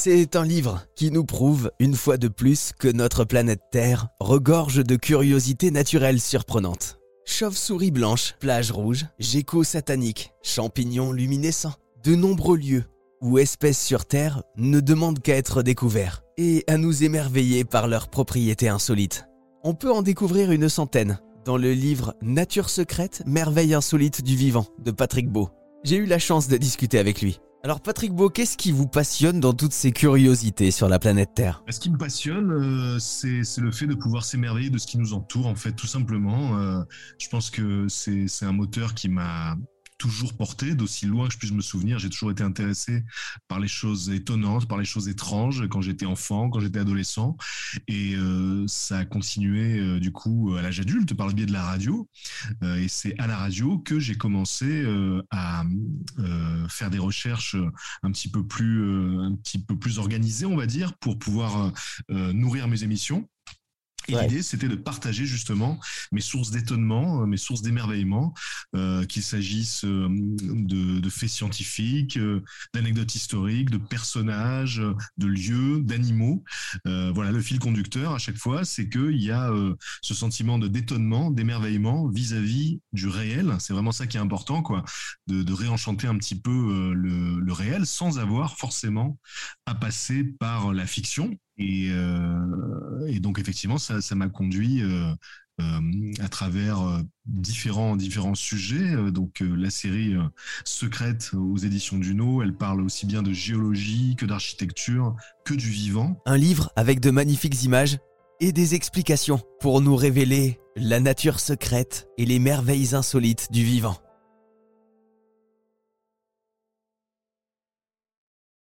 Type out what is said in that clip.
C'est un livre qui nous prouve, une fois de plus, que notre planète Terre regorge de curiosités naturelles surprenantes. Chauve-souris blanche, plage rouge, geckos sataniques, champignons luminescents, de nombreux lieux où espèces sur Terre ne demandent qu'à être découverts et à nous émerveiller par leurs propriétés insolites. On peut en découvrir une centaine dans le livre Nature secrète, merveille insolite du vivant de Patrick Beau. J'ai eu la chance de discuter avec lui. Alors Patrick Beau, qu'est-ce qui vous passionne dans toutes ces curiosités sur la planète Terre? Ce qui me passionne, euh, c'est le fait de pouvoir s'émerveiller de ce qui nous entoure, en fait, tout simplement. Euh, je pense que c'est un moteur qui m'a toujours porté, d'aussi loin que je puisse me souvenir. J'ai toujours été intéressé par les choses étonnantes, par les choses étranges quand j'étais enfant, quand j'étais adolescent. Et euh, ça a continué euh, du coup à l'âge adulte par le biais de la radio. Euh, et c'est à la radio que j'ai commencé à faire des recherches un petit peu plus, un petit peu plus organisées, on va dire, pour pouvoir nourrir mes émissions. Et l'idée, c'était de partager justement mes sources d'étonnement, euh, mes sources d'émerveillement, euh, qu'il s'agisse euh, de, faits scientifiques, d'anecdotes historiques, de personnages, de lieux, d'animaux. voilà, le fil conducteur à chaque fois, c'est qu'il y a ce sentiment de d'étonnement, d'émerveillement vis-à-vis du réel. C'est vraiment ça qui est important, quoi, de, réenchanter un petit peu le, le réel sans avoir forcément à passer par la fiction euh, et, donc effectivement, ça, m'a conduit euh, euh, à travers différents, différents sujets. Donc la série Secrète aux éditions Duno, elle parle aussi bien de géologie que d'architecture, que du vivant. Un livre avec de magnifiques images et des explications pour nous révéler la nature secrète et les merveilles insolites du vivant.